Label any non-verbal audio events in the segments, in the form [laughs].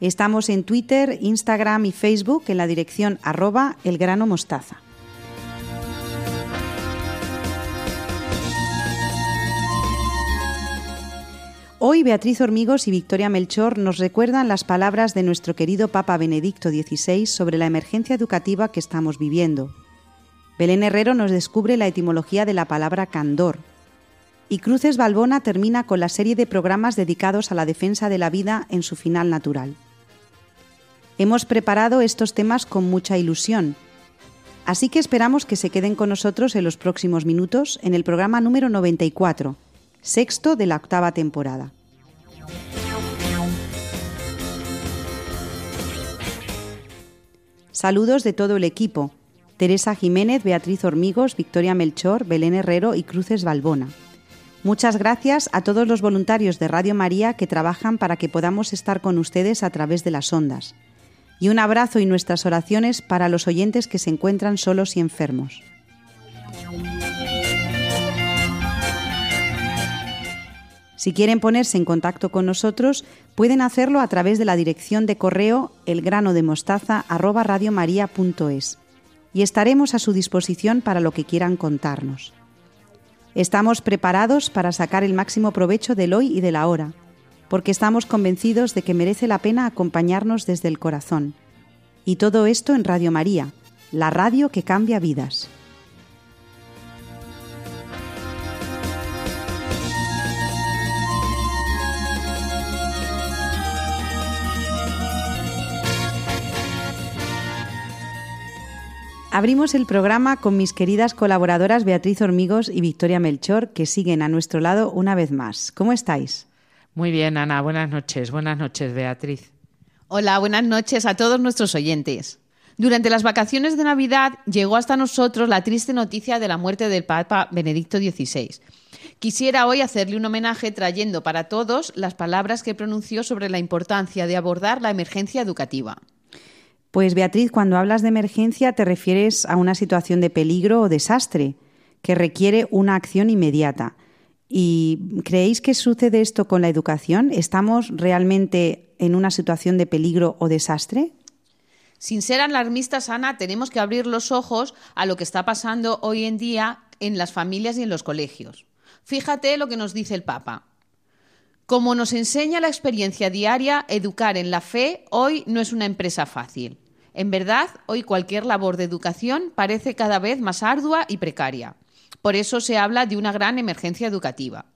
Estamos en Twitter, Instagram y Facebook en la dirección arroba elgranomostaza. Hoy Beatriz Hormigos y Victoria Melchor nos recuerdan las palabras de nuestro querido Papa Benedicto XVI sobre la emergencia educativa que estamos viviendo. Belén Herrero nos descubre la etimología de la palabra candor. Y Cruces Balbona termina con la serie de programas dedicados a la defensa de la vida en su final natural. Hemos preparado estos temas con mucha ilusión, así que esperamos que se queden con nosotros en los próximos minutos en el programa número 94, sexto de la octava temporada. Saludos de todo el equipo. Teresa Jiménez, Beatriz Hormigos, Victoria Melchor, Belén Herrero y Cruces Balbona. Muchas gracias a todos los voluntarios de Radio María que trabajan para que podamos estar con ustedes a través de las ondas y un abrazo y nuestras oraciones para los oyentes que se encuentran solos y enfermos. Si quieren ponerse en contacto con nosotros, pueden hacerlo a través de la dirección de correo elgranodemostaza@radiomaria.es y estaremos a su disposición para lo que quieran contarnos. Estamos preparados para sacar el máximo provecho del hoy y de la hora porque estamos convencidos de que merece la pena acompañarnos desde el corazón. Y todo esto en Radio María, la radio que cambia vidas. Abrimos el programa con mis queridas colaboradoras Beatriz Hormigos y Victoria Melchor, que siguen a nuestro lado una vez más. ¿Cómo estáis? Muy bien, Ana. Buenas noches. Buenas noches, Beatriz. Hola, buenas noches a todos nuestros oyentes. Durante las vacaciones de Navidad llegó hasta nosotros la triste noticia de la muerte del Papa Benedicto XVI. Quisiera hoy hacerle un homenaje trayendo para todos las palabras que pronunció sobre la importancia de abordar la emergencia educativa. Pues Beatriz, cuando hablas de emergencia te refieres a una situación de peligro o desastre que requiere una acción inmediata. ¿Y creéis que sucede esto con la educación? ¿Estamos realmente en una situación de peligro o desastre? Sin ser alarmistas, Ana, tenemos que abrir los ojos a lo que está pasando hoy en día en las familias y en los colegios. Fíjate lo que nos dice el Papa. Como nos enseña la experiencia diaria, educar en la fe hoy no es una empresa fácil. En verdad, hoy cualquier labor de educación parece cada vez más ardua y precaria. Por eso se habla de una gran emergencia educativa.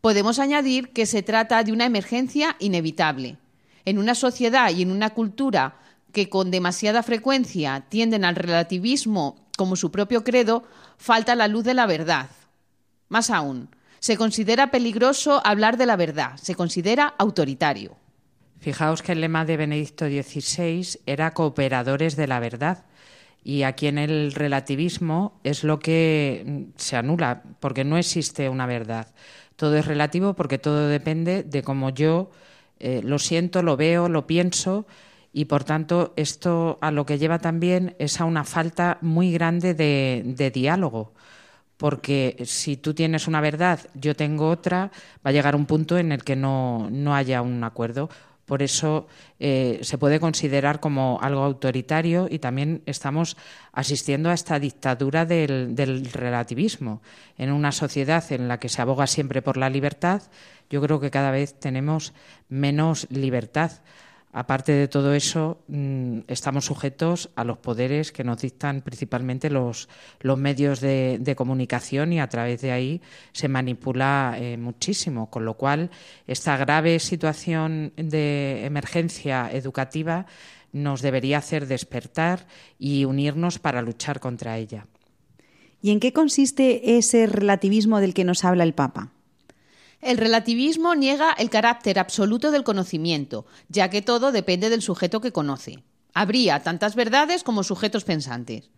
Podemos añadir que se trata de una emergencia inevitable. En una sociedad y en una cultura que con demasiada frecuencia tienden al relativismo como su propio credo, falta la luz de la verdad. Más aún, se considera peligroso hablar de la verdad, se considera autoritario. Fijaos que el lema de Benedicto XVI era cooperadores de la verdad. Y aquí en el relativismo es lo que se anula, porque no existe una verdad. Todo es relativo porque todo depende de cómo yo eh, lo siento, lo veo, lo pienso y por tanto esto a lo que lleva también es a una falta muy grande de, de diálogo porque si tú tienes una verdad, yo tengo otra, va a llegar un punto en el que no, no haya un acuerdo. Por eso eh, se puede considerar como algo autoritario y también estamos asistiendo a esta dictadura del, del, relativismo. En una sociedad en la que se aboga siempre por la libertad, yo creo que cada vez tenemos menos libertad. Aparte de todo eso, mm, estamos sujetos a los poderes que nos dictan principalmente los, los medios de, comunicación y a través de ahí se manipula eh, muchísimo. Con lo cual, esta grave situación de emergencia educativa nos debería hacer despertar y unirnos para luchar contra ella. ¿Y en qué consiste ese relativismo del que nos habla el Papa? El relativismo niega el carácter absoluto del conocimiento, ya que todo depende del sujeto que conoce. Habría tantas verdades como sujetos pensantes.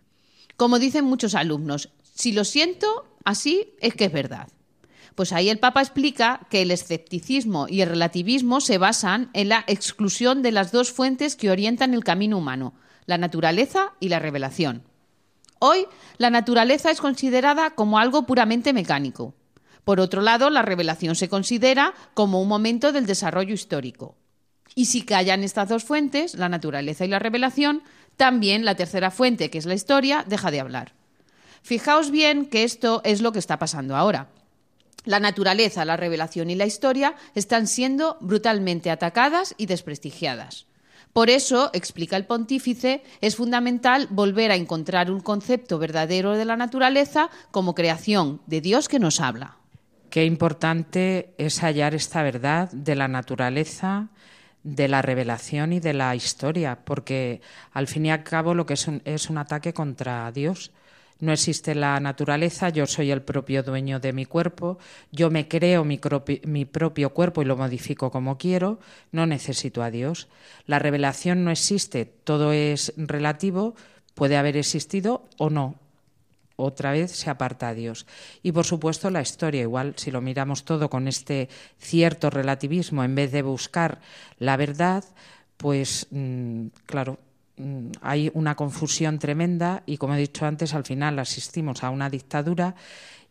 Como dicen muchos alumnos, si lo siento, así es que es verdad. Pues ahí el Papa explica que el escepticismo y el relativismo se basan en la exclusión de las dos fuentes que orientan el camino humano, la naturaleza y la revelación. Hoy, la naturaleza es considerada como algo puramente mecánico. Por otro lado, la revelación se considera como un momento del desarrollo histórico. Y si callan estas dos fuentes, la naturaleza y la revelación, también la tercera fuente, que es la historia, deja de hablar. Fijaos bien que esto es lo que está pasando ahora. La naturaleza, la revelación y la historia están siendo brutalmente atacadas y desprestigiadas. Por eso, explica el pontífice, es fundamental volver a encontrar un concepto verdadero de la naturaleza como creación de Dios que nos habla. Qué importante es hallar esta verdad de la naturaleza, de la revelación y de la historia, porque al fin y al cabo lo que es un, es un ataque contra Dios no existe la naturaleza, yo soy el propio dueño de mi cuerpo, yo me creo mi, mi, propio cuerpo y lo modifico como quiero, no necesito a Dios. La revelación no existe, todo es relativo, puede haber existido o no. Otra vez se aparta a Dios. Y por supuesto la historia, igual si lo miramos todo con este cierto relativismo en vez de buscar la verdad, pues mm, claro, Mm, hay una confusión tremenda y, como he dicho antes, al final asistimos a una dictadura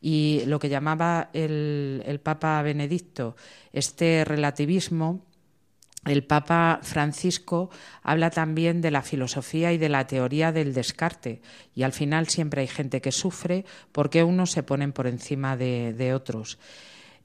y lo que llamaba el, el Papa Benedicto este relativismo, el Papa Francisco habla también de la filosofía y de la teoría del descarte y al final siempre hay gente que sufre porque unos se ponen por encima de, otros.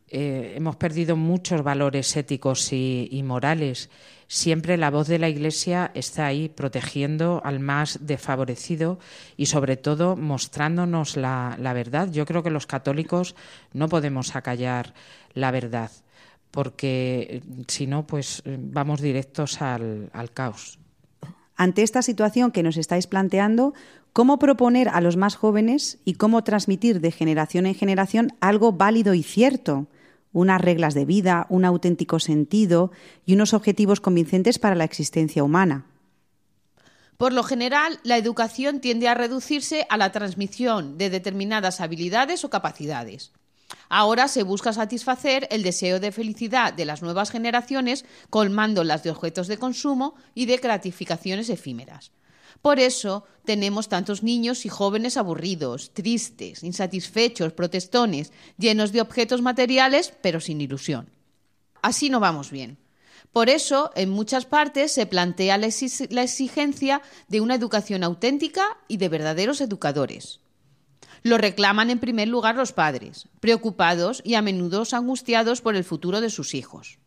Eh, hemos perdido muchos valores éticos y morales siempre la voz de la Iglesia está ahí protegiendo al más desfavorecido y sobre todo mostrándonos la, verdad. Yo creo que los católicos no podemos acallar la verdad porque eh, si no, pues eh, vamos directos al, al caos. Ante esta situación que nos estáis planteando, ¿cómo proponer a los más jóvenes y cómo transmitir de generación en generación algo válido y cierto? unas reglas de vida, un auténtico sentido y unos objetivos convincentes para la existencia humana. Por lo general, la educación tiende a reducirse a la transmisión de determinadas habilidades o capacidades. Ahora se busca satisfacer el deseo de felicidad de las nuevas generaciones colmándolas de objetos de consumo y de gratificaciones efímeras. Por eso tenemos tantos niños y jóvenes aburridos, tristes, insatisfechos, protestones, llenos de objetos materiales, pero sin ilusión. Así no vamos bien. Por eso, en muchas partes se plantea la, exigencia de una educación auténtica y de verdaderos educadores. Lo reclaman en primer lugar los padres, preocupados y a menudo angustiados por el futuro de sus hijos.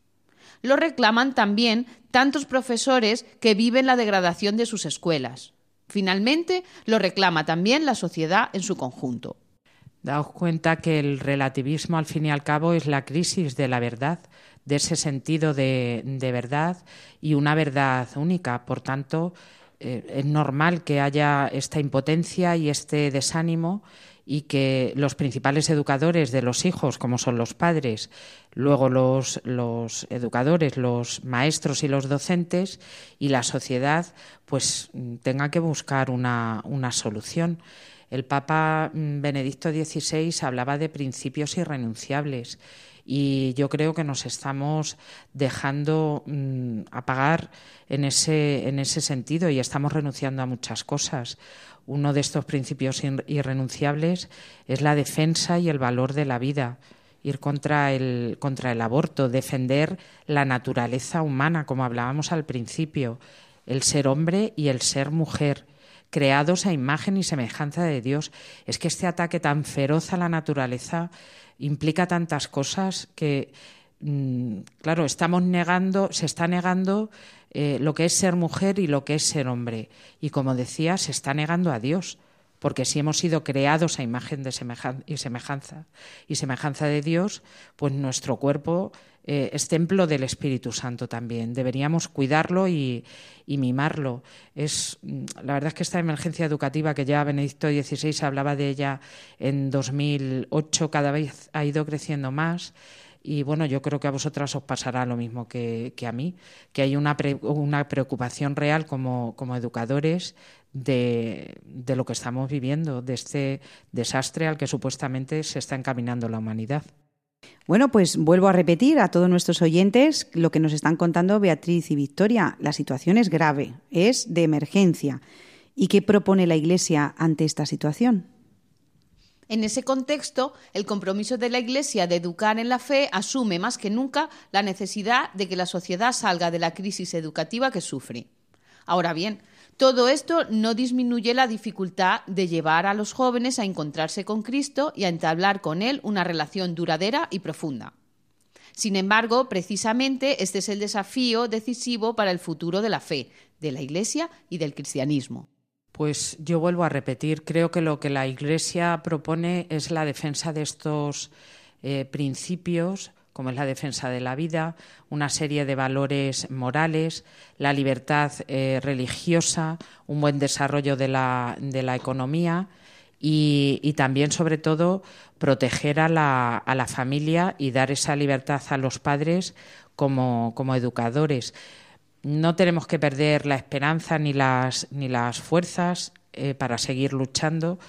Lo reclaman también tantos profesores que viven la degradación de sus escuelas. Finalmente, lo reclama también la sociedad en su conjunto. Daos cuenta que el relativismo, al fin y al cabo, es la crisis de la verdad, de ese sentido de, verdad y una verdad única. Por tanto, eh, es normal que haya esta impotencia y este desánimo y que los principales educadores de los hijos, como son los padres, luego los, educadores, los maestros y los docentes y la sociedad, pues tengan que buscar una, una solución. El Papa mm, Benedicto XVI hablaba de principios irrenunciables y yo creo que nos estamos dejando mm, apagar en ese, en ese sentido y estamos renunciando a muchas cosas. Uno de estos principios irrenunciables es la defensa y el valor de la vida, ir contra el, contra el aborto, defender la naturaleza humana, como hablábamos al principio, el ser hombre y el ser mujer, creados a imagen y semejanza de Dios. Es que este ataque tan feroz a la naturaleza implica tantas cosas que, claro, estamos negando, se está negando eh, lo que es ser mujer y lo que es ser hombre. Y como decía, se está negando a Dios, porque si hemos sido creados a imagen de y semejanza y semejanza de Dios, pues nuestro cuerpo eh, es templo del Espíritu Santo también. Deberíamos cuidarlo y, mimarlo. Es, mm, la verdad es que esta emergencia educativa que ya Benedicto XVI hablaba de ella en 2008 cada vez ha ido creciendo más y bueno, yo creo que a vosotras os pasará lo mismo que, a mí, que hay una, una preocupación real como, como educadores de, de, lo que estamos viviendo, de este desastre al que supuestamente se está encaminando la humanidad. Bueno, pues vuelvo a repetir a todos nuestros oyentes lo que nos están contando Beatriz y Victoria. La situación es grave, es de emergencia. ¿Y qué propone la Iglesia ante esta situación? En ese contexto, el compromiso de la Iglesia de educar en la fe asume más que nunca la necesidad de que la sociedad salga de la crisis educativa que sufre. Ahora bien, todo esto no disminuye la dificultad de llevar a los jóvenes a encontrarse con Cristo y a entablar con Él una relación duradera y profunda. Sin embargo, precisamente este es el desafío decisivo para el futuro de la fe, de la Iglesia y del cristianismo. Pues yo vuelvo a repetir, creo que lo que la Iglesia propone es la defensa de estos eh, principios como es la defensa de la vida, una serie de valores morales, la libertad eh, religiosa, un buen desarrollo de la, de la economía y, también, sobre todo, proteger a la, a la, familia y dar esa libertad a los padres como, como educadores. No tenemos que perder la esperanza ni las, ni las fuerzas eh, para seguir luchando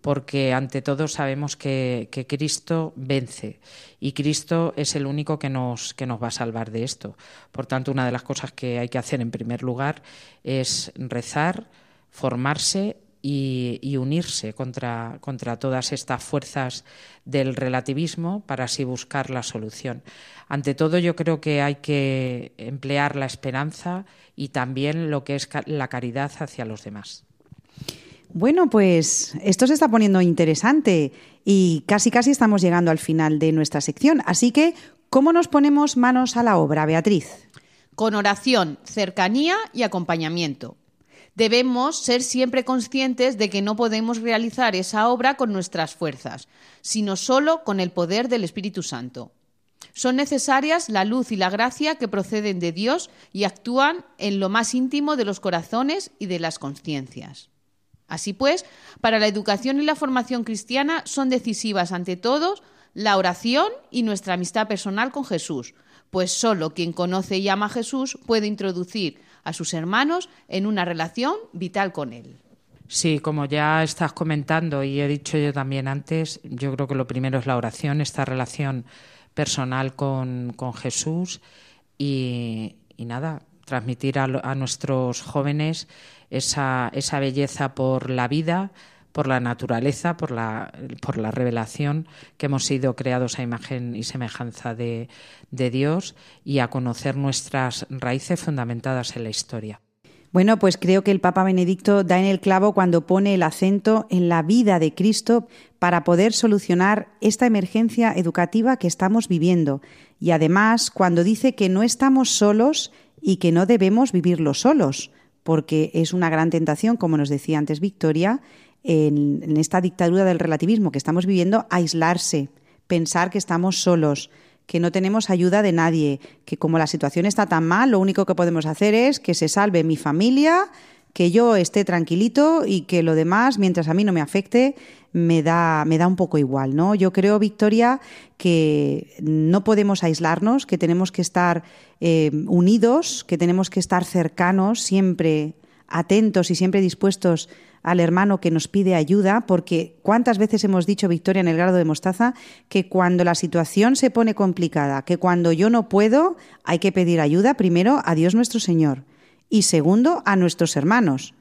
porque ante todo sabemos que, Cristo vence y Cristo es el único que nos, que nos va a salvar de esto. Por tanto, una de las cosas que hay que hacer en primer lugar es rezar, formarse y, unirse contra, contra, todas estas fuerzas del relativismo para así buscar la solución. Ante todo, yo creo que hay que emplear la esperanza y también lo que es la caridad hacia los demás. Bueno, pues esto se está poniendo interesante y casi casi estamos llegando al final de nuestra sección. Así que, ¿cómo nos ponemos manos a la obra, Beatriz? Con oración, cercanía y acompañamiento. Debemos ser siempre conscientes de que no podemos realizar esa obra con nuestras fuerzas, sino solo con el poder del Espíritu Santo. Son necesarias la luz y la gracia que proceden de Dios y actúan en lo más íntimo de los corazones y de las conciencias. Así pues, para la educación y la formación cristiana son decisivas ante todos la oración y nuestra amistad personal con Jesús, pues solo quien conoce y ama a Jesús puede introducir a sus hermanos en una relación vital con Él. Sí, como ya estás comentando y he dicho yo también antes, yo creo que lo primero es la oración, esta relación personal con, Jesús y, nada, transmitir a, a nuestros jóvenes esa, esa belleza por la vida, por la naturaleza, por la, por la revelación que hemos sido creados a imagen y semejanza de, de Dios y a conocer nuestras raíces fundamentadas en la historia. Bueno, pues creo que el Papa Benedicto da en el clavo cuando pone el acento en la vida de Cristo para poder solucionar esta emergencia educativa que estamos viviendo. Y además, cuando dice que no estamos solos y que no debemos vivirlo solos porque es una gran tentación, como nos decía antes Victoria, en, esta dictadura del relativismo que estamos viviendo, aislarse, pensar que estamos solos, que no tenemos ayuda de nadie, que como la situación está tan mal, lo único que podemos hacer es que se salve mi familia, que yo esté tranquilito y que lo demás, mientras a mí no me afecte, me da, me da un poco igual, ¿no? Yo creo, Victoria, que no podemos aislarnos, que tenemos que estar eh, unidos, que tenemos que estar cercanos, siempre atentos y siempre dispuestos al hermano que nos pide ayuda, porque cuántas veces hemos dicho, Victoria, en el grado de mostaza, que cuando la situación se pone complicada, que cuando yo no puedo, hay que pedir ayuda primero a Dios nuestro Señor y segundo a nuestros hermanos.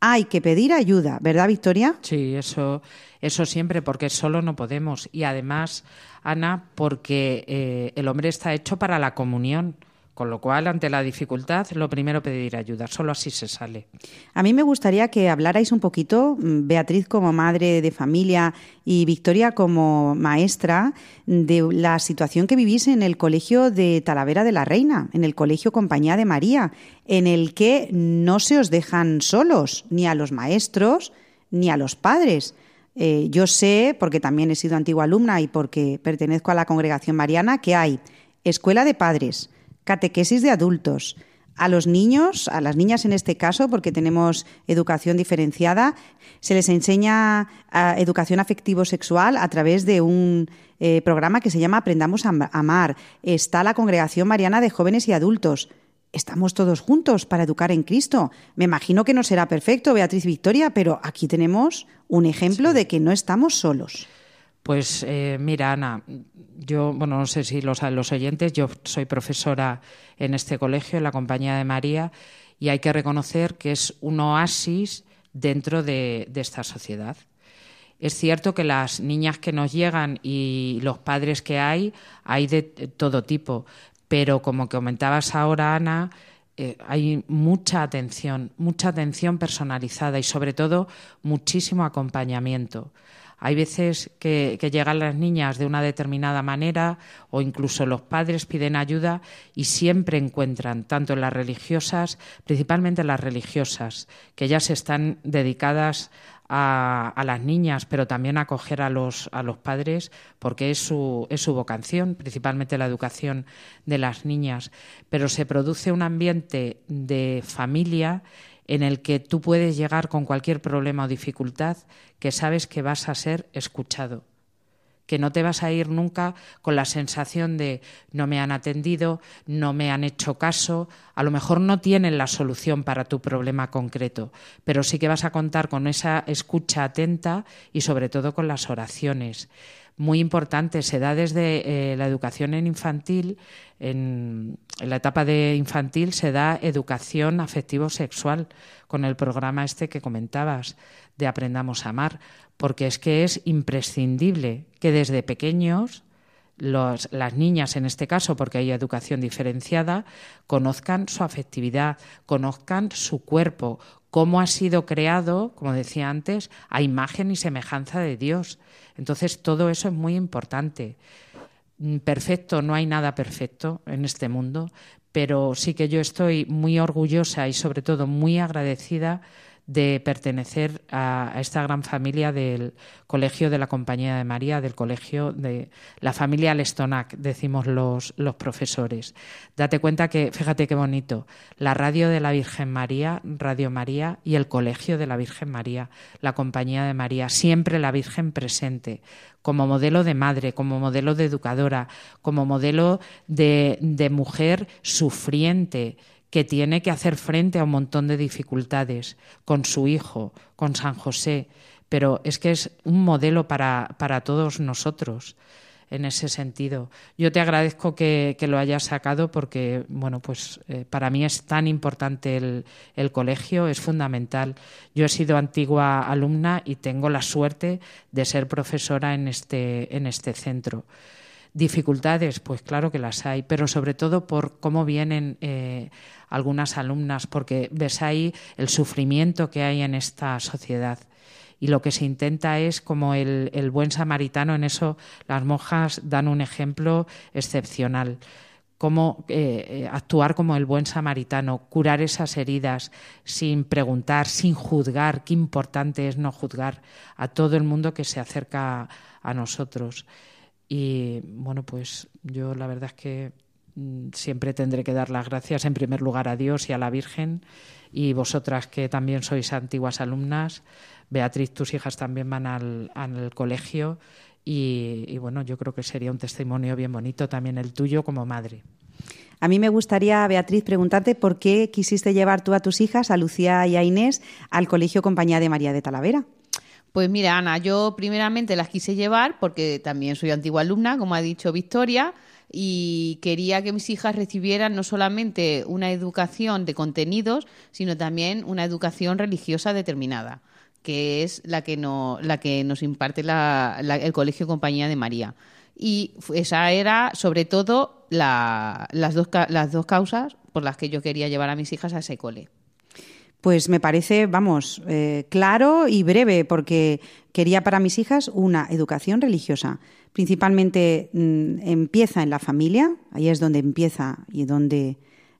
Hay que pedir ayuda, ¿verdad, Victoria? Sí, eso, eso siempre, porque solo no podemos. Y además, Ana, porque eh, el hombre está hecho para la comunión. Con lo cual, ante la dificultad, lo primero pedir ayuda, solo así se sale. A mí me gustaría que hablarais un poquito, mm, Beatriz como madre de familia y Victoria como maestra, de la situación que vivís en el colegio de Talavera de la Reina, en el colegio Compañía de María, en el que no se os dejan solos, ni a los maestros, ni a los padres. Eh, yo sé, porque también he sido antigua alumna y porque pertenezco a la congregación mariana, que hay escuela de padres, catequesis de adultos, A los niños, a las niñas en este caso, porque tenemos educación diferenciada, se les enseña ah, educación afectivo-sexual a través de un eh, programa que se llama Aprendamos a Amar. Está la Congregación Mariana de Jóvenes y Adultos. Estamos todos juntos para educar en Cristo. Me imagino que no será perfecto, Beatriz Victoria, pero aquí tenemos un ejemplo de que no estamos solos. Pues eh, mira, Ana, yo, bueno, no sé si los, los oyentes, yo soy profesora en este colegio, en la Compañía de María, y hay que reconocer que es un oasis dentro de, esta sociedad. Es cierto que las niñas que nos llegan y los padres que hay, hay de todo tipo, pero como comentabas ahora, Ana, eh, hay mucha atención, mucha atención personalizada y sobre todo muchísimo acompañamiento. Hay veces que, llegan las niñas de una determinada manera o incluso los padres piden ayuda y siempre encuentran, tanto las religiosas, principalmente las religiosas, que ellas están dedicadas a, las niñas, pero también a acoger a los, a los padres, porque es su, es su vocación, principalmente la educación de las niñas. Pero se produce un ambiente de familia en el que tú puedes llegar con cualquier problema o dificultad que sabes que vas a ser escuchado, que no te vas a ir nunca con la sensación de no me han atendido, no me han hecho caso, a lo mejor no tienen la solución para tu problema concreto, pero sí que vas a contar con esa escucha atenta y sobre todo con las oraciones muy importante. Se da desde eh, la educación en infantil, en, la etapa de infantil se da educación afectivo-sexual con el programa este que comentabas de Aprendamos a Amar, porque es que es imprescindible que desde pequeños las niñas, en este caso, porque hay educación diferenciada, conozcan su afectividad, conozcan su cuerpo, cómo ha sido creado, como decía antes, a imagen y semejanza de Dios. Entonces, todo eso es muy importante. Mm, perfecto, no hay nada perfecto en este mundo, pero sí que yo estoy muy orgullosa y sobre todo muy agradecida de pertenecer a, esta gran familia del Colegio de la Compañía de María, del Colegio de la familia Lestonac, decimos los, los profesores. Date cuenta que, fíjate qué bonito, la radio de la Virgen María, Radio María y el Colegio de la Virgen María, la Compañía de María, siempre la Virgen presente, como modelo de madre, como modelo de educadora, como modelo de, de mujer sufriente, que tiene que hacer frente a un montón de dificultades con su hijo, con San José, pero es que es un modelo para, para todos nosotros en ese sentido. Yo te agradezco que, lo hayas sacado porque, bueno, pues eh, para mí es tan importante el, el, colegio, es fundamental. Yo he sido antigua alumna y tengo la suerte de ser profesora en este, en este centro. Dificultades, pues claro que las hay, pero sobre todo por cómo vienen eh, algunas alumnas, porque ves ahí el sufrimiento que hay en esta sociedad. Y lo que se intenta es como el, buen samaritano, en eso las monjas dan un ejemplo excepcional cómo eh, eh, actuar como el buen samaritano, curar esas heridas sin preguntar, sin juzgar. Qué importante es no juzgar a todo el mundo que se acerca a nosotros. Y bueno, pues yo la verdad es que mm, siempre tendré que dar las gracias en primer lugar a Dios y a la Virgen y vosotras que también sois antiguas alumnas. Beatriz, tus hijas también van al, colegio y, y, bueno, yo creo que sería un testimonio bien bonito también el tuyo como madre. A mí me gustaría, Beatriz, preguntarte por qué quisiste llevar tú a tus hijas, a Lucía y a Inés, al Colegio Compañía de María de Talavera. Pues mira, Ana, yo primeramente las quise llevar porque también soy antigua alumna, como ha dicho Victoria, y quería que mis hijas recibieran no solamente una educación de contenidos, sino también una educación religiosa determinada, que es la que, no, la que nos imparte el Colegio Compañía de María. Y esa era, sobre todo, las, dos, las dos causas por las que yo quería llevar a mis hijas a ese cole. Pues me parece, vamos, eh, claro y breve, porque quería para mis hijas una educación religiosa. Principalmente mm, empieza en la familia, ahí es donde empieza y donde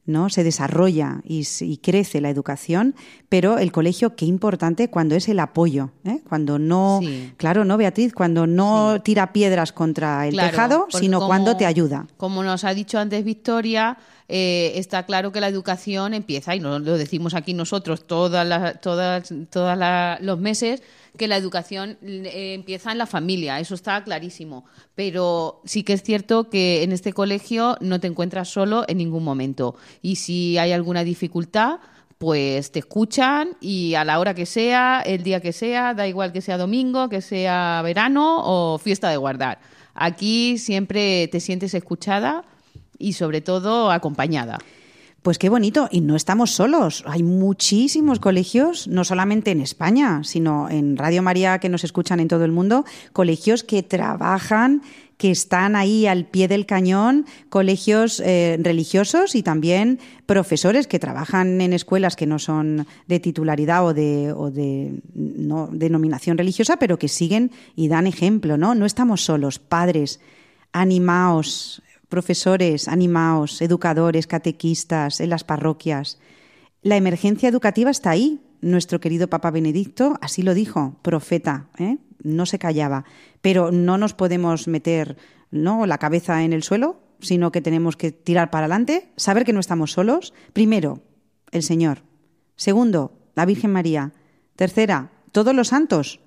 ¿no? se desarrolla y, crece la educación, pero el colegio, qué importante cuando es el apoyo, ¿eh? cuando no, claro, ¿no, Beatriz? Cuando no tira piedras contra el tejado, sino cuando te ayuda. Como nos ha dicho antes Victoria, eh, está claro que la educación empieza, y lo, lo decimos aquí nosotros todas las, todas, todas los meses, que la educación eh, empieza en la familia, eso está clarísimo. Pero sí que es cierto que en este colegio no te encuentras solo en ningún momento. Y si hay alguna dificultad, pues te escuchan y a la hora que sea, el día que sea, da igual que sea domingo, que sea verano o fiesta de guardar. Aquí siempre te sientes escuchada y sobre todo acompañada. Pues qué bonito, y no estamos solos. Hay muchísimos colegios, no solamente en España, sino en Radio María que nos escuchan en todo el mundo, colegios que trabajan, que están ahí al pie del cañón, colegios eh, religiosos y también profesores que trabajan en escuelas que no son de titularidad o de, o de no, denominación religiosa, pero que siguen y dan ejemplo, ¿no? No estamos solos, padres, animaos, profesores, animaos, educadores, catequistas, en las parroquias. La emergencia educativa está ahí. Nuestro querido Papa Benedicto así lo dijo, profeta, ¿eh? no se callaba. Pero no nos podemos meter ¿no? la cabeza en el suelo, sino que tenemos que tirar para adelante, saber que no estamos solos. Primero, el Señor. Segundo, la Virgen María. Tercera, todos los santos.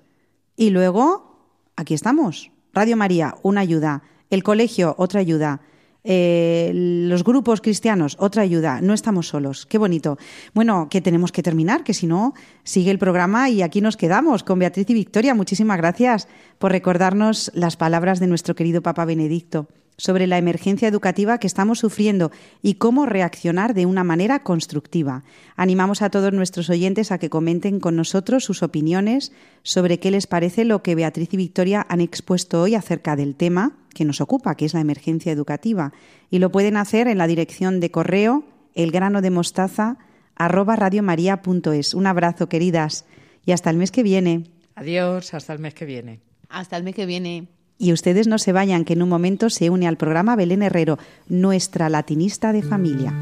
Y luego, aquí estamos. Radio María, una ayuda. El colegio, otra ayuda. Eh, los grupos cristianos, otra ayuda. No estamos solos. Qué bonito. Bueno, que tenemos que terminar, que si no, sigue el programa y aquí nos quedamos con Beatriz y Victoria. Muchísimas gracias por recordarnos las palabras de nuestro querido Papa Benedicto sobre la emergencia educativa que estamos sufriendo y cómo reaccionar de una manera constructiva. Animamos a todos nuestros oyentes a que comenten con nosotros sus opiniones sobre qué les parece lo que Beatriz y Victoria han expuesto hoy acerca del tema que nos ocupa, que es la emergencia educativa. Y lo pueden hacer en la dirección de correo elgrano de mostaza arroba radiomaria.es. Un abrazo, queridas, y hasta el mes que viene. Adiós, hasta el mes que viene. Hasta el mes que viene. Y ustedes no se vayan, que en un momento se une al programa Belén Herrero, nuestra latinista de familia.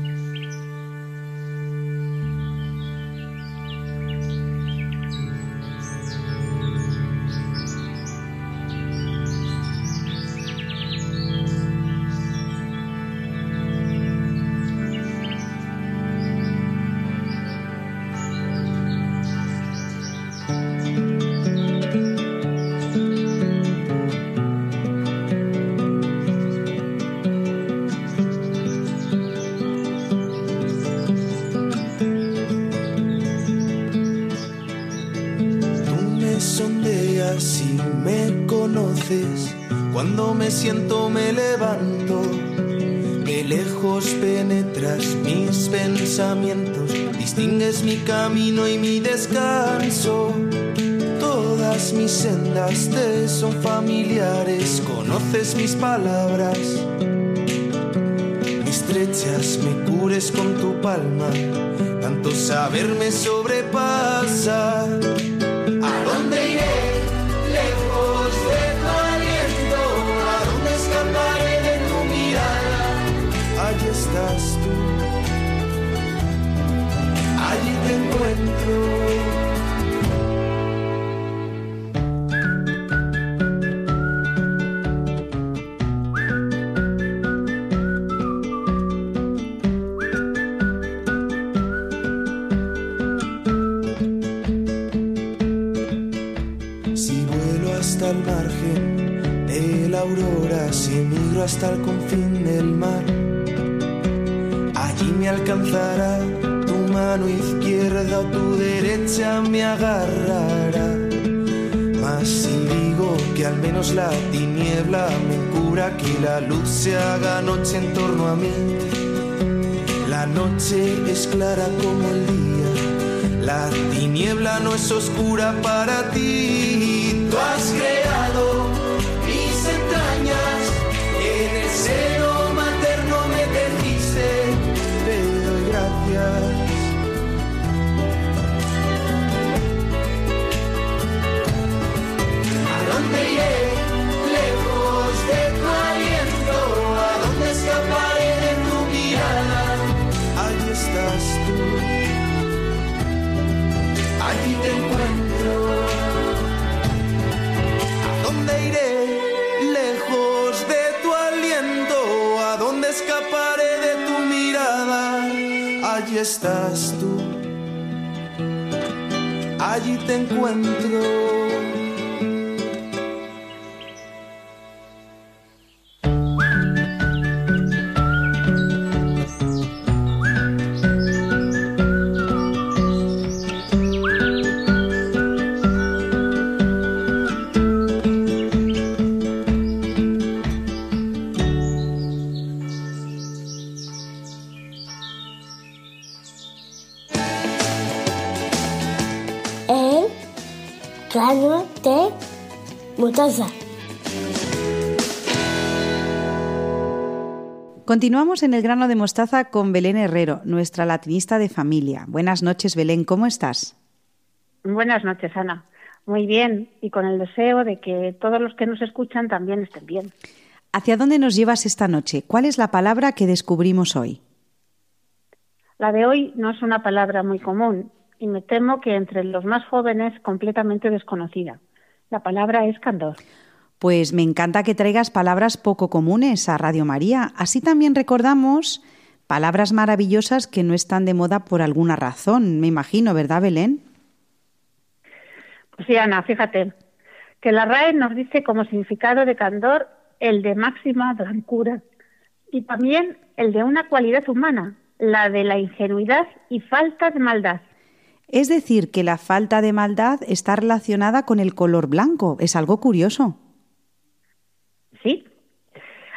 Cuando me siento me levanto. De lejos penetras mis pensamientos. Distingues mi camino y mi descanso. Todas mis sendas te son familiares. Conoces mis palabras. Me estrechas, me cures con tu palma. Tanto saber me sobrepasa. Encuentro. Si digo que al menos la tiniebla me cubra, que la luz se haga noche en torno a mí, la noche es clara como el día. La tiniebla no es oscura para ti. Tú has creado estás tú. Allí te encuentro. Continuamos en el grano de mostaza con Belén Herrero, nuestra latinista de familia. Buenas noches, Belén, ¿cómo estás? Buenas noches, Ana. Muy bien, y con el deseo de que todos los que nos escuchan también estén bien. ¿Hacia dónde nos llevas esta noche? ¿Cuál es la palabra que descubrimos hoy? La de hoy no es una palabra muy común y me temo que entre los más jóvenes completamente desconocida. La palabra es candor. Pues me encanta que traigas palabras poco comunes a Radio María. Así también recordamos palabras maravillosas que no están de moda por alguna razón, me imagino, ¿verdad, Belén? Pues sí, Ana, fíjate, que la RAE nos dice como significado de candor el de máxima blancura y también el de una cualidad humana, la de la ingenuidad y falta de maldad. Es decir, que la falta de maldad está relacionada con el color blanco. Es algo curioso. Sí,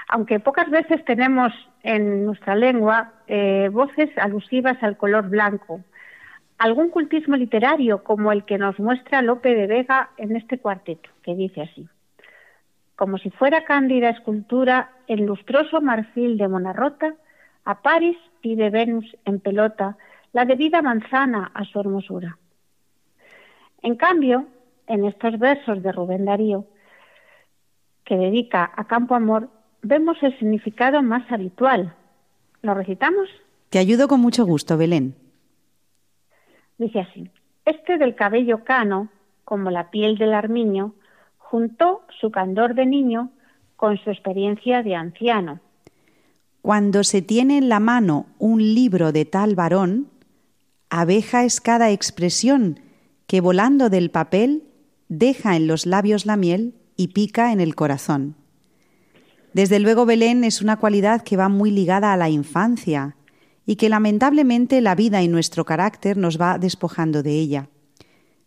aunque pocas veces tenemos en nuestra lengua eh, voces alusivas al color blanco. Algún cultismo literario como el que nos muestra Lope de Vega en este cuarteto, que dice así. Como si fuera cándida escultura, el lustroso marfil de Monarrota, a París pide Venus en pelota la debida manzana a su hermosura. En cambio, en estos versos de Rubén Darío, que dedica a Campo Amor, vemos el significado más habitual. ¿Lo recitamos? Te ayudo con mucho gusto, Belén. Dice así, este del cabello cano, como la piel del armiño, juntó su candor de niño con su experiencia de anciano. Cuando se tiene en la mano un libro de tal varón, abeja es cada expresión que volando del papel deja en los labios la miel y pica en el corazón. Desde luego Belén es una cualidad que va muy ligada a la infancia y que lamentablemente la vida y nuestro carácter nos va despojando de ella.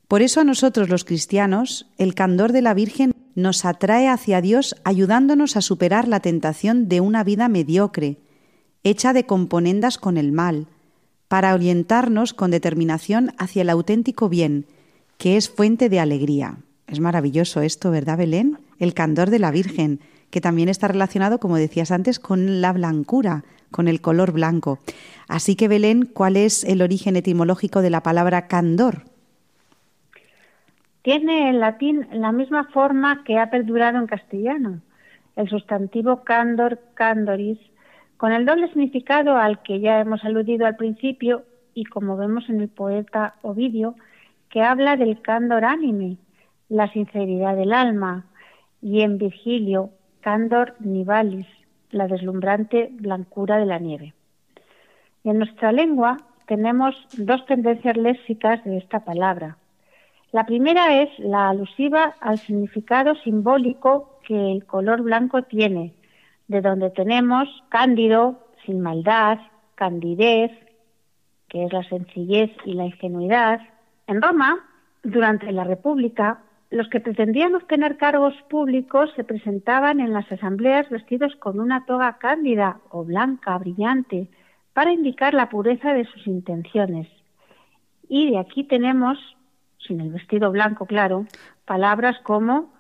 Por eso a nosotros los cristianos el candor de la Virgen nos atrae hacia Dios ayudándonos a superar la tentación de una vida mediocre, hecha de componendas con el mal, para orientarnos con determinación hacia el auténtico bien, que es fuente de alegría. Es maravilloso esto, ¿verdad, Belén? El candor de la Virgen, que también está relacionado, como decías antes, con la blancura, con el color blanco. Así que, Belén, ¿cuál es el origen etimológico de la palabra candor? Tiene en latín la misma forma que ha perdurado en castellano, el sustantivo candor, candoris, con el doble significado al que ya hemos aludido al principio y como vemos en el poeta Ovidio, que habla del candor ánime, la sinceridad del alma, y en Virgilio, Candor Nivalis, la deslumbrante blancura de la nieve. Y en nuestra lengua tenemos dos tendencias léxicas de esta palabra. La primera es la alusiva al significado simbólico que el color blanco tiene, de donde tenemos cándido, sin maldad, candidez, que es la sencillez y la ingenuidad. En Roma, durante la República, los que pretendían obtener cargos públicos se presentaban en las asambleas vestidos con una toga cándida o blanca, brillante, para indicar la pureza de sus intenciones. Y de aquí tenemos, sin el vestido blanco, claro, palabras como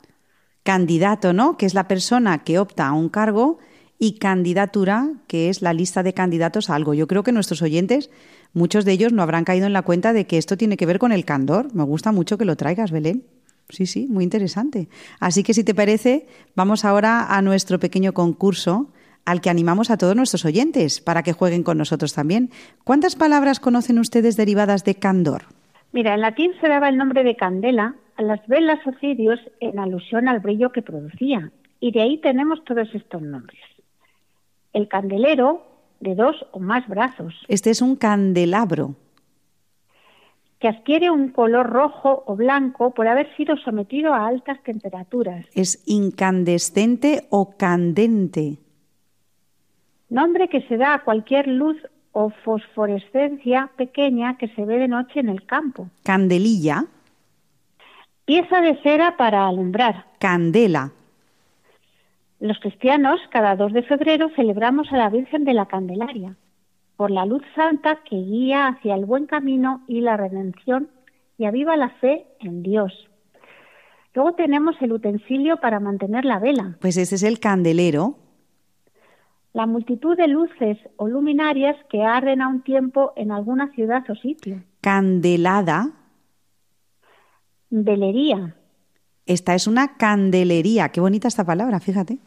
candidato, ¿no? Que es la persona que opta a un cargo y candidatura, que es la lista de candidatos a algo. Yo creo que nuestros oyentes, muchos de ellos no habrán caído en la cuenta de que esto tiene que ver con el candor. Me gusta mucho que lo traigas, Belén. Sí, sí, muy interesante. Así que si te parece, vamos ahora a nuestro pequeño concurso al que animamos a todos nuestros oyentes para que jueguen con nosotros también. ¿Cuántas palabras conocen ustedes derivadas de candor? Mira, en latín se daba el nombre de candela a las velas o cirios en alusión al brillo que producía, y de ahí tenemos todos estos nombres. El candelero, de dos o más brazos, Este es un candelabro. Que adquiere un color rojo o blanco por haber sido sometido a altas temperaturas. Es incandescente o candente. Nombre que se da a cualquier luz o fosforescencia pequeña que se ve de noche en el campo. Candelilla. Pieza de cera para alumbrar. Candela. Los cristianos cada 2 de febrero celebramos a la Virgen de la Candelaria por la luz santa que guía hacia el buen camino y la redención y aviva la fe en Dios. Luego tenemos el utensilio para mantener la vela, Pues este es el candelero. la multitud de luces o luminarias que arden a un tiempo en alguna ciudad o sitio. Candelada. Velería, Esta es una candelería. Qué bonita esta palabra, fíjate.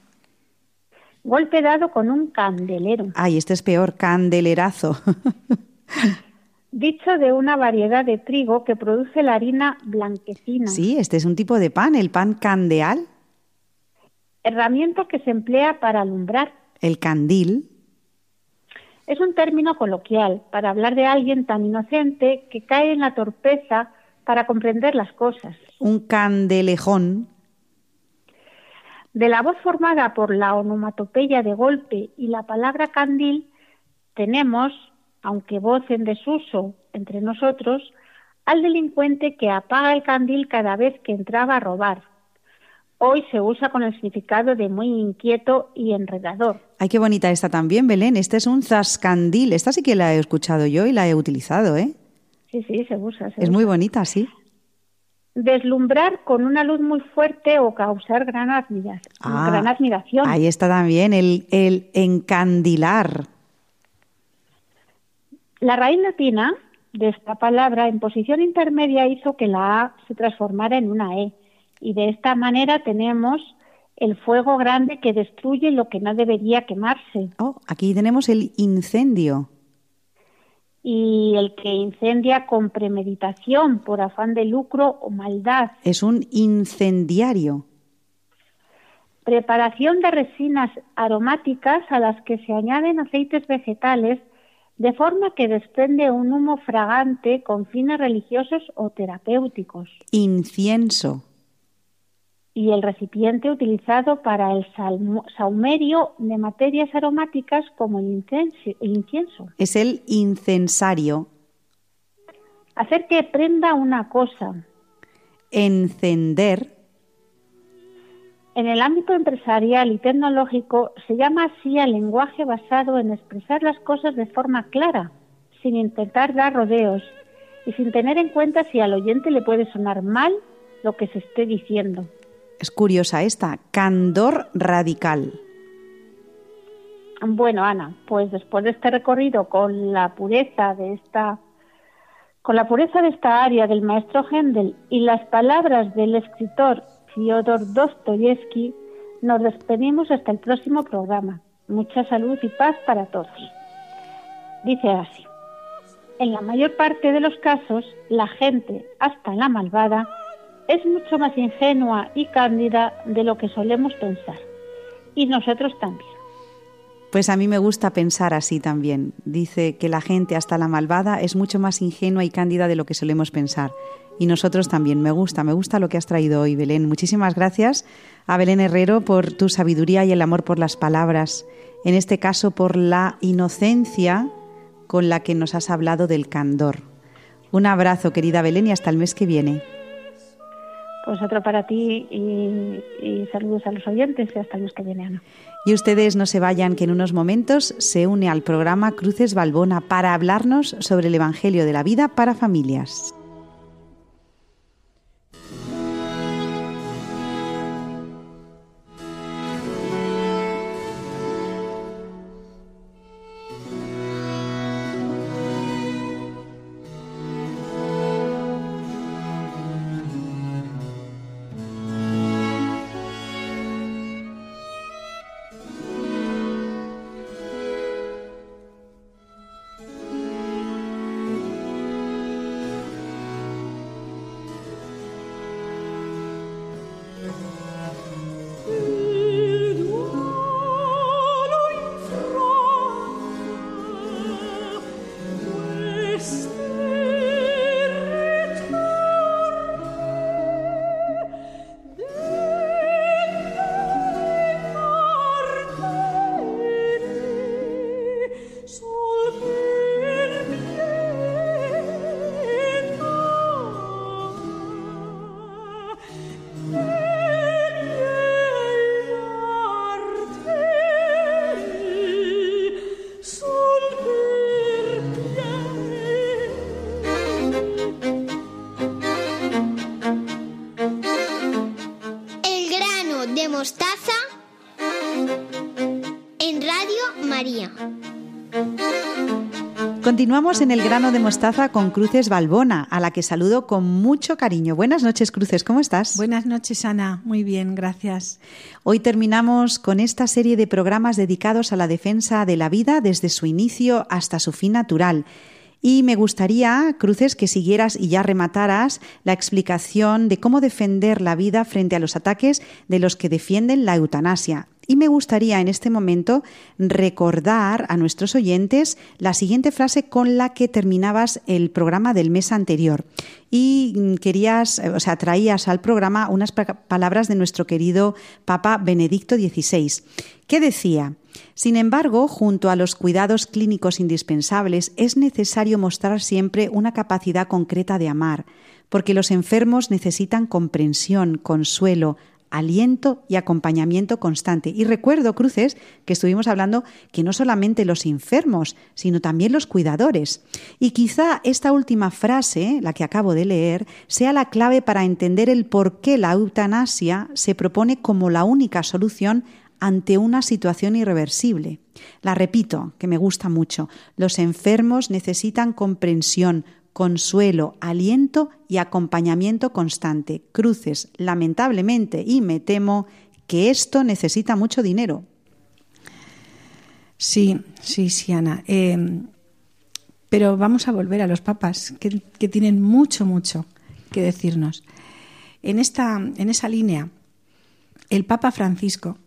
Golpe dado con un candelero. Ay, este es peor, candelerazo. [laughs] Dicho de una variedad de trigo que produce la harina blanquecina. sí, este es un tipo de pan, el pan candeal, Herramienta que se emplea para alumbrar. el candil. Es un término coloquial para hablar de alguien tan inocente que cae en la torpeza para comprender las cosas. un candelejón, De la voz formada por la onomatopeya de golpe y la palabra candil, tenemos, aunque voz en desuso entre nosotros, al delincuente que apaga el candil cada vez que entraba a robar. Hoy se usa con el significado de muy inquieto y enredador. Ay, qué bonita esta también, Belén. Este es un zascandil. Esta sí que la he escuchado yo y la he utilizado, ¿eh? Sí, sí, se usa. se Es usa. muy bonita, sí. Deslumbrar con una luz muy fuerte o causar gran, Ah, gran admiración. Ahí está también el, el encandilar. La raíz latina de esta palabra en posición intermedia hizo que la A se transformara en una E. Y de esta manera tenemos el fuego grande que destruye lo que no debería quemarse Oh, aquí tenemos el incendio. Y el que incendia con premeditación por afán de lucro o maldad. Es un incendiario. Preparación de resinas aromáticas a las que se añaden aceites vegetales de forma que desprende un humo fragante con fines religiosos o terapéuticos. Incienso. Y el recipiente utilizado para el saumerio de materias aromáticas como el incienso. Es el incensario. Hacer que prenda una cosa. Encender. En el ámbito empresarial y tecnológico se llama así al lenguaje basado en expresar las cosas de forma clara, sin intentar dar rodeos y sin tener en cuenta si al oyente le puede sonar mal lo que se esté diciendo. Es curiosa esta. Candor radical. Bueno, Ana, pues después de este recorrido con la pureza de esta con la pureza de esta área del maestro Händel y las palabras del escritor Fyodor Dostoyevsky, nos despedimos hasta el próximo programa. Mucha salud y paz para todos. Dice así: En la mayor parte de los casos, la gente, hasta la malvada, es mucho más ingenua y cándida de lo que solemos pensar. Y nosotros también. Pues a mí me gusta pensar así también. Dice que la gente, hasta la malvada, es mucho más ingenua y cándida de lo que solemos pensar. Y nosotros también. Me gusta, me gusta lo que has traído hoy, Belén. Muchísimas gracias a Belén Herrero por tu sabiduría y el amor por las palabras. En este caso, por la inocencia con la que nos has hablado del candor. Un abrazo, querida Belén, y hasta el mes que viene. Pues otro para ti y, saludos a los oyentes y hasta el mes que viene, Ana. Y ustedes no se vayan, que en unos momentos se une al programa Cruces Balbona para hablarnos sobre el Evangelio de la vida para familias. Continuamos en el grano de mostaza con Cruces Balbona, a la que saludo con mucho cariño. Buenas noches, Cruces, ¿cómo estás? Buenas noches, Ana. Muy bien, gracias. Hoy terminamos con esta serie de programas dedicados a la defensa de la vida desde su inicio hasta su fin natural. Y me gustaría, Cruces, que siguieras y ya remataras la explicación de cómo defender la vida frente a los ataques de los que defienden la eutanasia. Y me gustaría en este momento recordar a nuestros oyentes la siguiente frase con la que terminabas el programa del mes anterior. Y querías, o sea, traías al programa unas palabras de nuestro querido Papa Benedicto XVI, que decía, sin embargo, junto a los cuidados clínicos indispensables, es necesario mostrar siempre una capacidad concreta de amar, porque los enfermos necesitan comprensión, consuelo, aliento y acompañamiento constante. Y recuerdo, Cruces, que estuvimos hablando que no solamente los enfermos, sino también los cuidadores. Y quizá esta última frase, la que acabo de leer, sea la clave para entender el por qué la eutanasia se propone como la única solución ante una situación irreversible. La repito, que me gusta mucho. Los enfermos necesitan comprensión, consuelo, aliento y acompañamiento constante. Cruces, lamentablemente, y me temo que esto necesita mucho dinero. Sí, sí, sí, Ana. Em, pero vamos a volver a los papas, que, que, tienen mucho, mucho que decirnos. En, esta, en esa línea, el Papa Francisco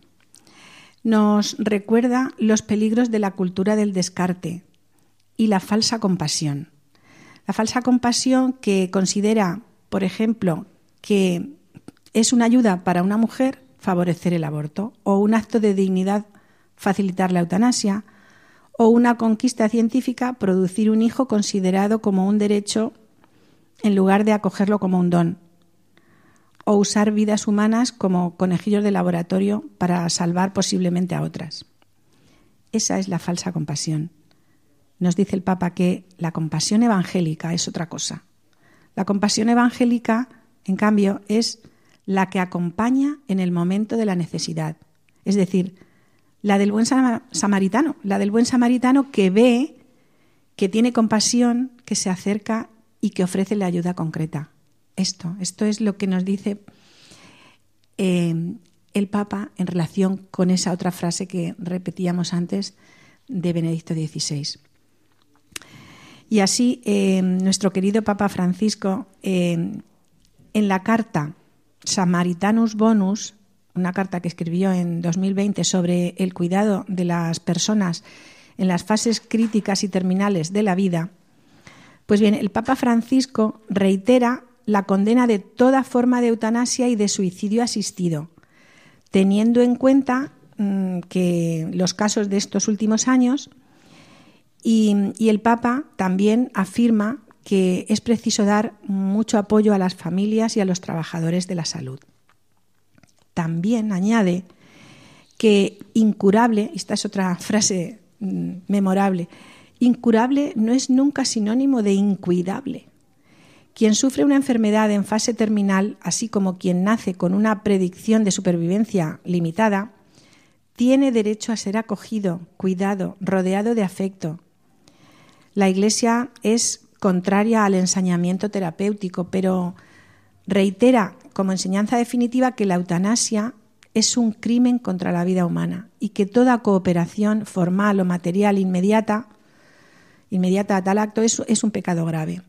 nos recuerda los peligros de la cultura del descarte y la falsa compasión. La falsa compasión que considera, por ejemplo, que es una ayuda para una mujer favorecer el aborto o un acto de dignidad facilitar la eutanasia o una conquista científica producir un hijo considerado como un derecho en lugar de acogerlo como un don o usar vidas humanas como conejillos de laboratorio para salvar posiblemente a otras. Esa es la falsa compasión nos dice el Papa que la compasión evangélica es otra cosa. La compasión evangélica, en cambio, es la que acompaña en el momento de la necesidad. Es decir, la del buen samaritano, la del buen samaritano que ve, que tiene compasión, que se acerca y que ofrece la ayuda concreta. Esto, esto es lo que nos dice eh, el Papa en relación con esa otra frase que repetíamos antes de Benedicto XVI. Y así, eh, nuestro querido Papa Francisco, eh, en la carta Samaritanus Bonus, una carta que escribió en 2020 sobre el cuidado de las personas en las fases críticas y terminales de la vida, pues bien, el Papa Francisco reitera la condena de toda forma de eutanasia y de suicidio asistido, teniendo en cuenta mm, que los casos de estos últimos años y, el Papa también afirma que es preciso dar mucho apoyo a las familias y a los trabajadores de la salud. También añade que incurable, esta es otra [laughs] frase mm, memorable, incurable no es nunca sinónimo de incuidable. Quien sufre una enfermedad en fase terminal, así como quien nace con una predicción de supervivencia limitada, tiene derecho a ser acogido, cuidado, rodeado de afecto, la Iglesia es contraria al ensañamiento terapéutico, pero reitera como enseñanza definitiva que la eutanasia es un crimen contra la vida humana y que toda cooperación formal o material inmediata, inmediata a tal acto es, un pecado grave,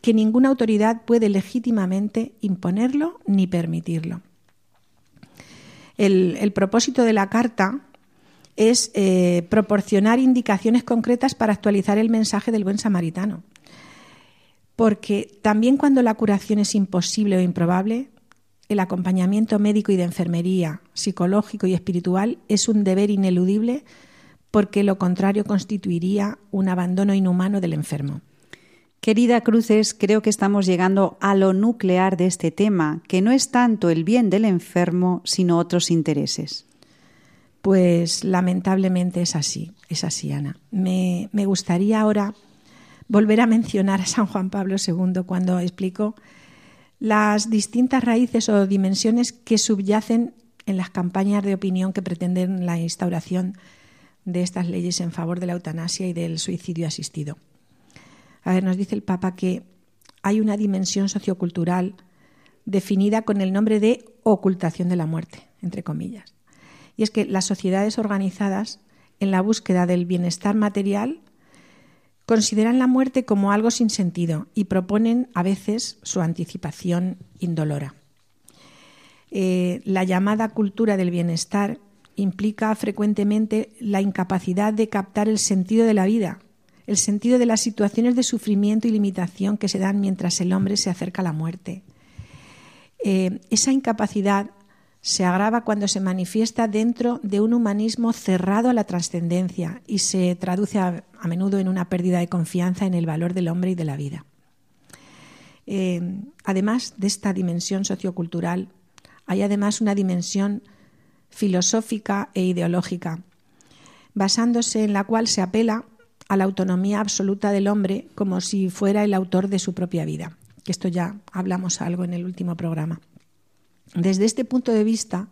que ninguna autoridad puede legítimamente imponerlo ni permitirlo. El propósito de la carta es eh, proporcionar indicaciones concretas para actualizar el mensaje del buen samaritano. Porque también cuando la curación es imposible o improbable, el acompañamiento médico y de enfermería, psicológico y espiritual es un deber ineludible porque lo contrario constituiría un abandono inhumano del enfermo. Querida Cruces, creo que estamos llegando a lo nuclear de este tema, que no es tanto el bien del enfermo, sino otros intereses. Pues lamentablemente es así, es así, Ana. Me, gustaría ahora volver a mencionar a San Juan Pablo II cuando explicó las distintas raíces o dimensiones que subyacen en las campañas de opinión que pretenden la instauración de estas leyes en favor de la eutanasia y del suicidio asistido. A ver, nos dice el Papa que hay una dimensión sociocultural definida con el nombre de ocultación de la muerte, entre comillas. Y es que las sociedades organizadas en la búsqueda del bienestar material consideran la muerte como algo sin sentido y proponen a veces su anticipación indolora. Eh, la llamada cultura del bienestar implica frecuentemente la incapacidad de captar el sentido de la vida, el sentido de las situaciones de sufrimiento y limitación que se dan mientras el hombre se acerca a la muerte. Eh, esa incapacidad se agrava cuando se manifiesta dentro de un humanismo cerrado a la trascendencia y se traduce a, menudo en una pérdida de confianza en el valor del hombre y de la vida. Eh, además de esta dimensión sociocultural, hay además una dimensión filosófica e ideológica, basándose en la cual se apela a la autonomía absoluta del hombre como si fuera el autor de su propia vida, que esto ya hablamos algo en el último programa. Desde este punto de vista,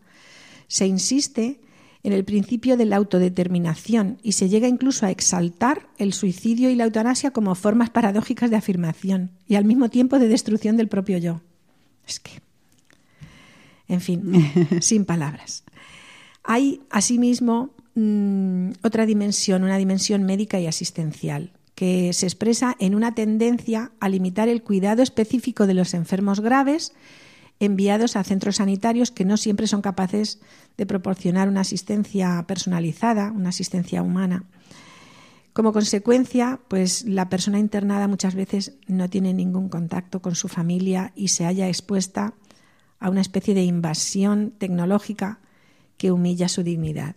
se insiste en el principio de la autodeterminación y se llega incluso a exaltar el suicidio y la eutanasia como formas paradójicas de afirmación y al mismo tiempo de destrucción del propio yo. Es que, en fin, [laughs] sin palabras. Hay, asimismo, mm, otra dimensión, una dimensión médica y asistencial, que se expresa en una tendencia a limitar el cuidado específico de los enfermos graves enviados a centros sanitarios que no siempre son capaces de proporcionar una asistencia personalizada, una asistencia humana. Como consecuencia, pues la persona internada muchas veces no tiene ningún contacto con su familia y se halla expuesta a una especie de invasión tecnológica que humilla su dignidad.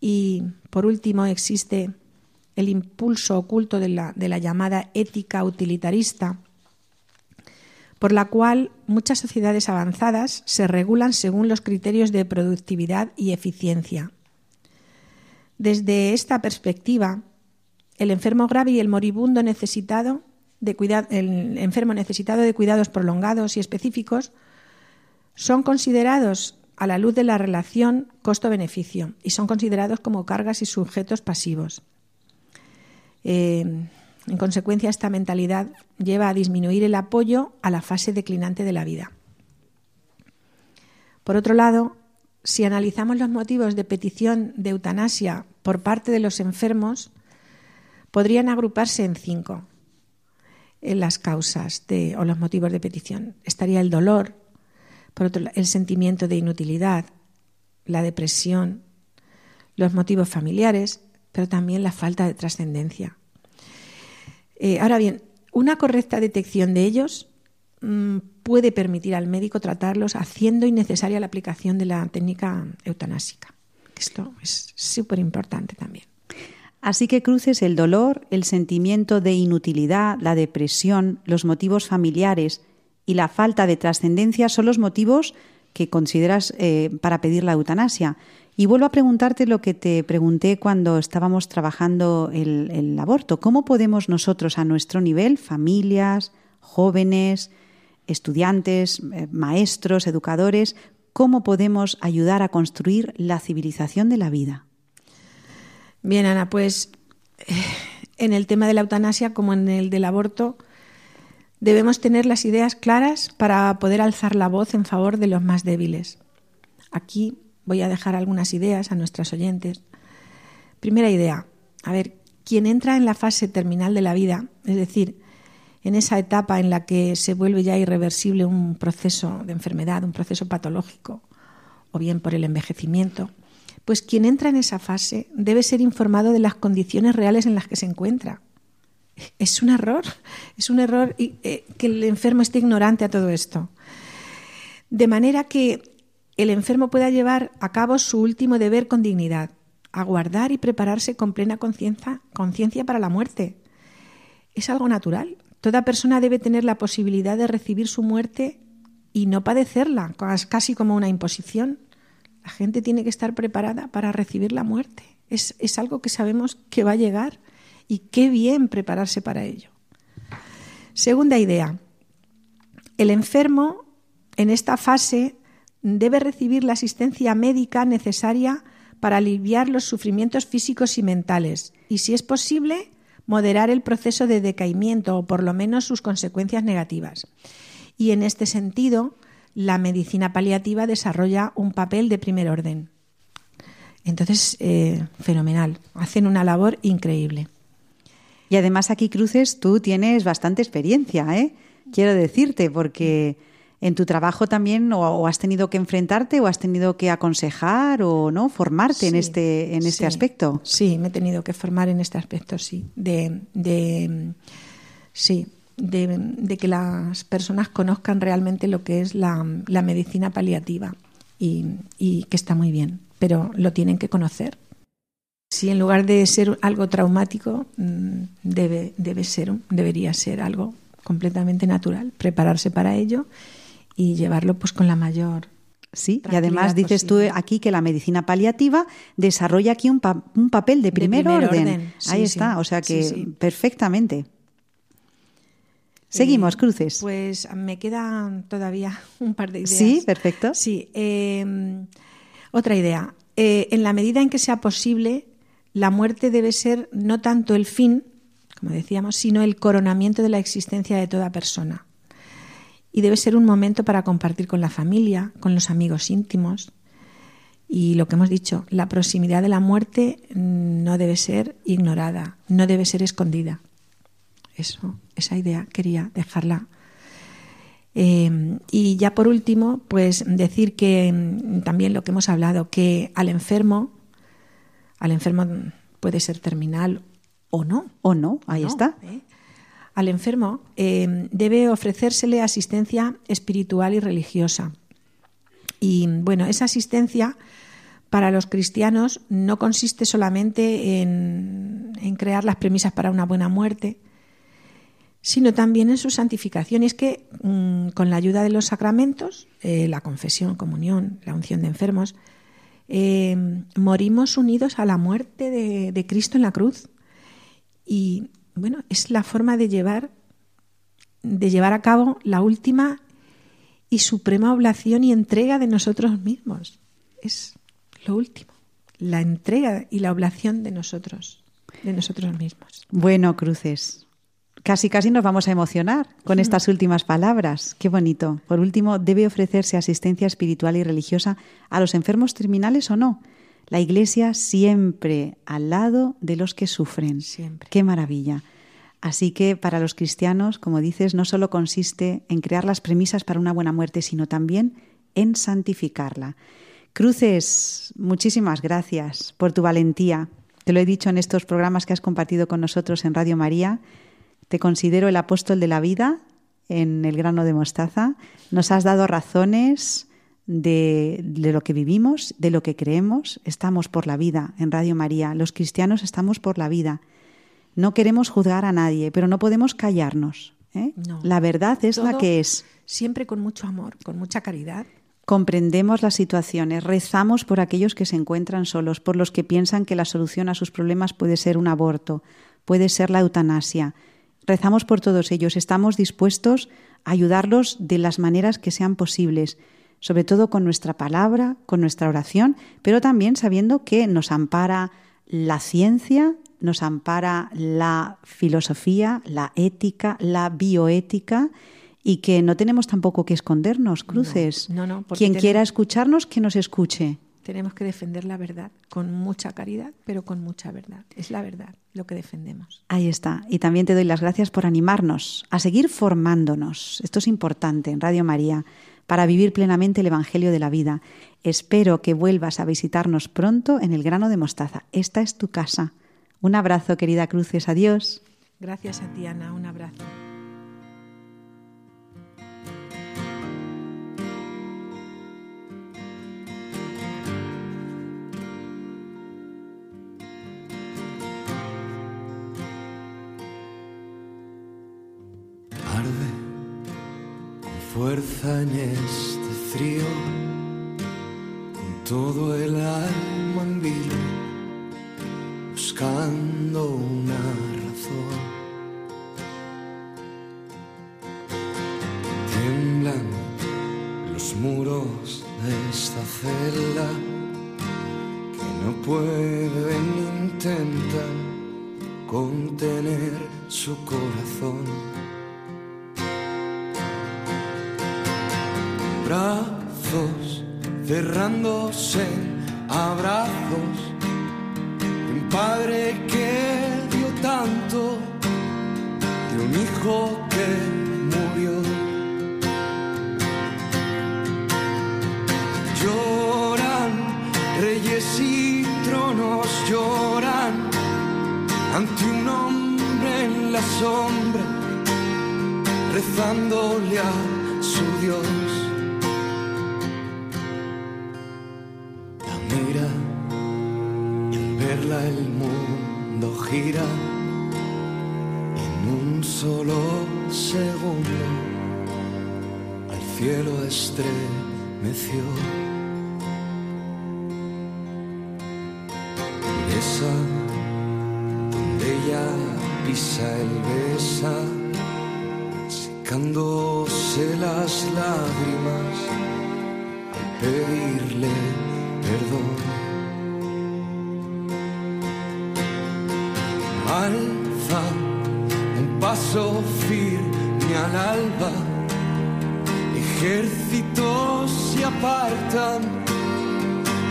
Y por último existe el impulso oculto de la, de la llamada ética utilitarista, por la cual muchas sociedades avanzadas se regulan según los criterios de productividad y eficiencia. Desde esta perspectiva, el enfermo grave y el moribundo necesitado de enfermo necesitado de cuidados prolongados y específicos son considerados a la luz de la relación costo-beneficio y son considerados como cargas y sujetos pasivos. Eh, en consecuencia, esta mentalidad lleva a disminuir el apoyo a la fase declinante de la vida. Por otro lado, si analizamos los motivos de petición de eutanasia por parte de los enfermos, podrían agruparse en cinco en las causas o los motivos de petición. Estaría el dolor, el sentimiento de inutilidad, la depresión, los motivos familiares, pero también la falta de trascendencia. Eh, ahora bien, una correcta detección de ellos mm, puede permitir al médico tratarlos haciendo innecesaria la aplicación de la técnica eutanásica. Esto es súper importante también. Así que cruces el dolor, el sentimiento de inutilidad, la depresión, los motivos familiares y la falta de trascendencia son los motivos que consideras eh, para pedir la eutanasia. Y vuelvo a preguntarte lo que te pregunté cuando estábamos trabajando el, aborto. ¿Cómo podemos nosotros a nuestro nivel, familias, jóvenes, estudiantes, eh, maestros, educadores, cómo podemos ayudar a construir la civilización de la vida? Bien, Ana, pues eh, en el tema de la eutanasia como en el del aborto, Debemos tener las ideas claras para poder alzar la voz en favor de los más débiles. Aquí voy a dejar algunas ideas a nuestras oyentes. Primera idea, a ver, quien entra en la fase terminal de la vida, es decir, en esa etapa en la que se vuelve ya irreversible un proceso de enfermedad, un proceso patológico, o bien por el envejecimiento, pues quien entra en esa fase debe ser informado de las condiciones reales en las que se encuentra es un error, es un error eh, que el enfermo esté ignorante a todo esto. De manera que el enfermo pueda llevar a cabo su último deber con dignidad, aguardar y prepararse con plena conciencia para la muerte. Es algo natural. Toda persona debe tener la posibilidad de recibir su muerte y no padecerla, casi como una imposición. La gente tiene que estar preparada para recibir la muerte. Es, es algo que sabemos que va a llegar y qué bien prepararse para ello. Segunda idea. El enfermo en esta fase debe recibir la asistencia médica necesaria para aliviar los sufrimientos físicos y mentales y, si es posible, moderar el proceso de decaimiento o por lo menos sus consecuencias negativas. Y en este sentido, la medicina paliativa desarrolla un papel de primer orden. Entonces, eh, fenomenal, hacen una labor increíble. Y además aquí, Cruces, tú tienes bastante experiencia, ¿eh? Quiero decirte, porque en tu trabajo también o, has tenido que enfrentarte o has tenido que aconsejar o no formarte en este en este aspecto. Sí, me he tenido que formar en este aspecto, sí, de, de sí, de, que las personas conozcan realmente lo que es la, medicina paliativa y, y que está muy bien, pero lo tienen que conocer. Si en lugar de ser algo traumático, mm, debe, debe ser, debería ser algo completamente natural, prepararse para ello y llevarlo pues con la mayor Sí, y además dices tú aquí que la medicina paliativa desarrolla aquí un, un papel de primer, orden. Ahí está, o sea que perfectamente. Seguimos, eh, Cruces. Pues me quedan todavía [laughs] un par de ideas. Sí, perfecto. Sí, em, otra idea. Eh, en la medida en que sea posible, la muerte debe ser no tanto el fin, como decíamos, sino el coronamiento de la existencia de toda persona y debe ser un momento para compartir con la familia, con los amigos íntimos. Y lo que hemos dicho, la proximidad de la muerte no debe ser ignorada, no debe ser escondida. Eso, esa idea quería dejarla. Eh, y ya por último, pues decir que mm, también lo que hemos hablado, que al enfermo, al enfermo puede ser terminal o no. O no, ahí está. ¿eh? Al enfermo eh, debe ofrecérsele asistencia espiritual y religiosa. Y bueno, esa asistencia para los cristianos no consiste solamente en, crear las premisas para una buena muerte, sino también en su santificación. Y es que mm, con la ayuda de los sacramentos, eh, la confesión, comunión, la unción de enfermos, eh, morimos unidos a la muerte de, de Cristo en la cruz. Y bueno, es la forma de llevar, de llevar a cabo la última y suprema oblación y entrega de nosotros mismos. Es lo último, la entrega y la oblación de nosotros, de nosotros mismos. Bueno, Cruces, casi casi nos vamos a emocionar con estas últimas palabras. Qué bonito. Por último, ¿debe ofrecerse asistencia espiritual y religiosa a los enfermos terminales o no? La Iglesia siempre al lado de los que sufren. Siempre. Qué maravilla. Así que para los cristianos, como dices, no solo consiste en crear las premisas para una buena muerte, sino también en santificarla. Cruces, muchísimas gracias por tu valentía. Te lo he dicho en estos programas que has compartido con nosotros en Radio María. Te considero el apóstol de la vida en el grano de mostaza. Nos has dado razones de, lo que vivimos, de lo que creemos. Estamos por la vida en Radio María. Los cristianos estamos por la vida. No queremos juzgar a nadie, pero no podemos callarnos. ¿eh? La verdad es la que es. Siempre con mucho amor, con mucha caridad. Comprendemos las situaciones, rezamos por aquellos que se encuentran solos, por los que piensan que la solución a sus problemas puede ser un aborto, puede ser la eutanasia. Rezamos por todos ellos, estamos dispuestos a ayudarlos de las maneras que sean posibles sobre todo con nuestra palabra, con nuestra oración, pero también sabiendo que nos ampara la ciencia, nos ampara la filosofía, la ética, la bioética y que no tenemos tampoco que escondernos, cruces. No, no, Quien quiera escucharnos, que nos escuche. Tenemos que defender la verdad con mucha caridad, pero con mucha verdad. Es la verdad lo que defendemos. Ahí está. Y también te doy las gracias por animarnos a seguir formándonos. Esto es importante en Radio María para vivir plenamente el Evangelio de la vida. Espero que vuelvas a visitarnos pronto en el grano de mostaza. Esta es tu casa. Un abrazo, querida Cruces. Adiós. Gracias a ti, Ana. Un abrazo. En este frío, con todo el alma en vilo, buscando una 谁 Esa donde ella pisa el besa, secándose las lágrimas al pedirle perdón. Alza un paso firme al alba, ejércitos se apartan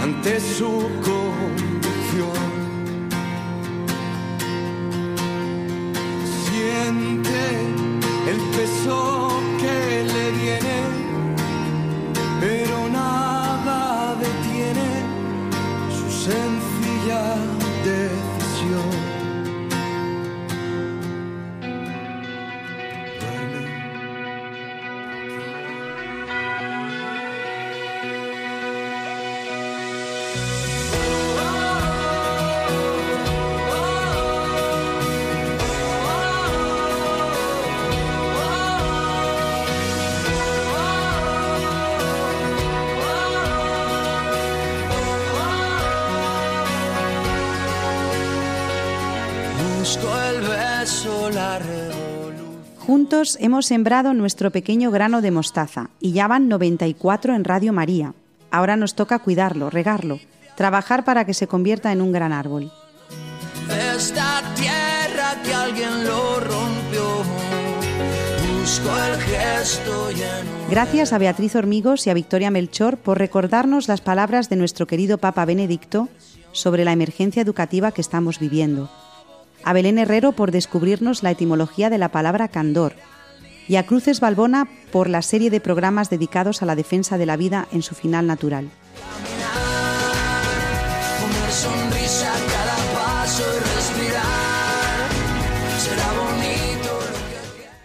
ante su convicción. Juntos hemos sembrado nuestro pequeño grano de mostaza y ya van 94 en Radio María. Ahora nos toca cuidarlo, regarlo, trabajar para que se convierta en un gran árbol. esta tierra que alguien lo rompió. Busco el gesto lleno. Gracias a Beatriz Hormigos y a Victoria Melchor por recordarnos las palabras de nuestro querido Papa Benedicto sobre la emergencia educativa que estamos viviendo. A Belén Herrero por descubrirnos la etimología de la palabra candor. Y a Cruces Balbona por la serie de programas dedicados a la defensa de la vida en su final natural.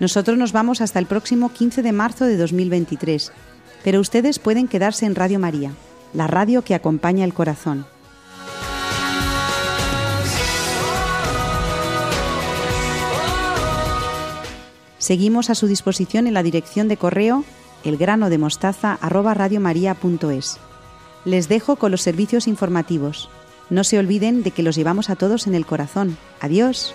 Nosotros nos vamos hasta el próximo 15 de marzo de 2023, pero ustedes pueden quedarse en Radio María, la radio que acompaña el corazón. Seguimos a su disposición en la dirección de correo elgranodemostaza@radiomaria.es. Les dejo con los servicios informativos. No se olviden de que los llevamos a todos en el corazón. Adiós.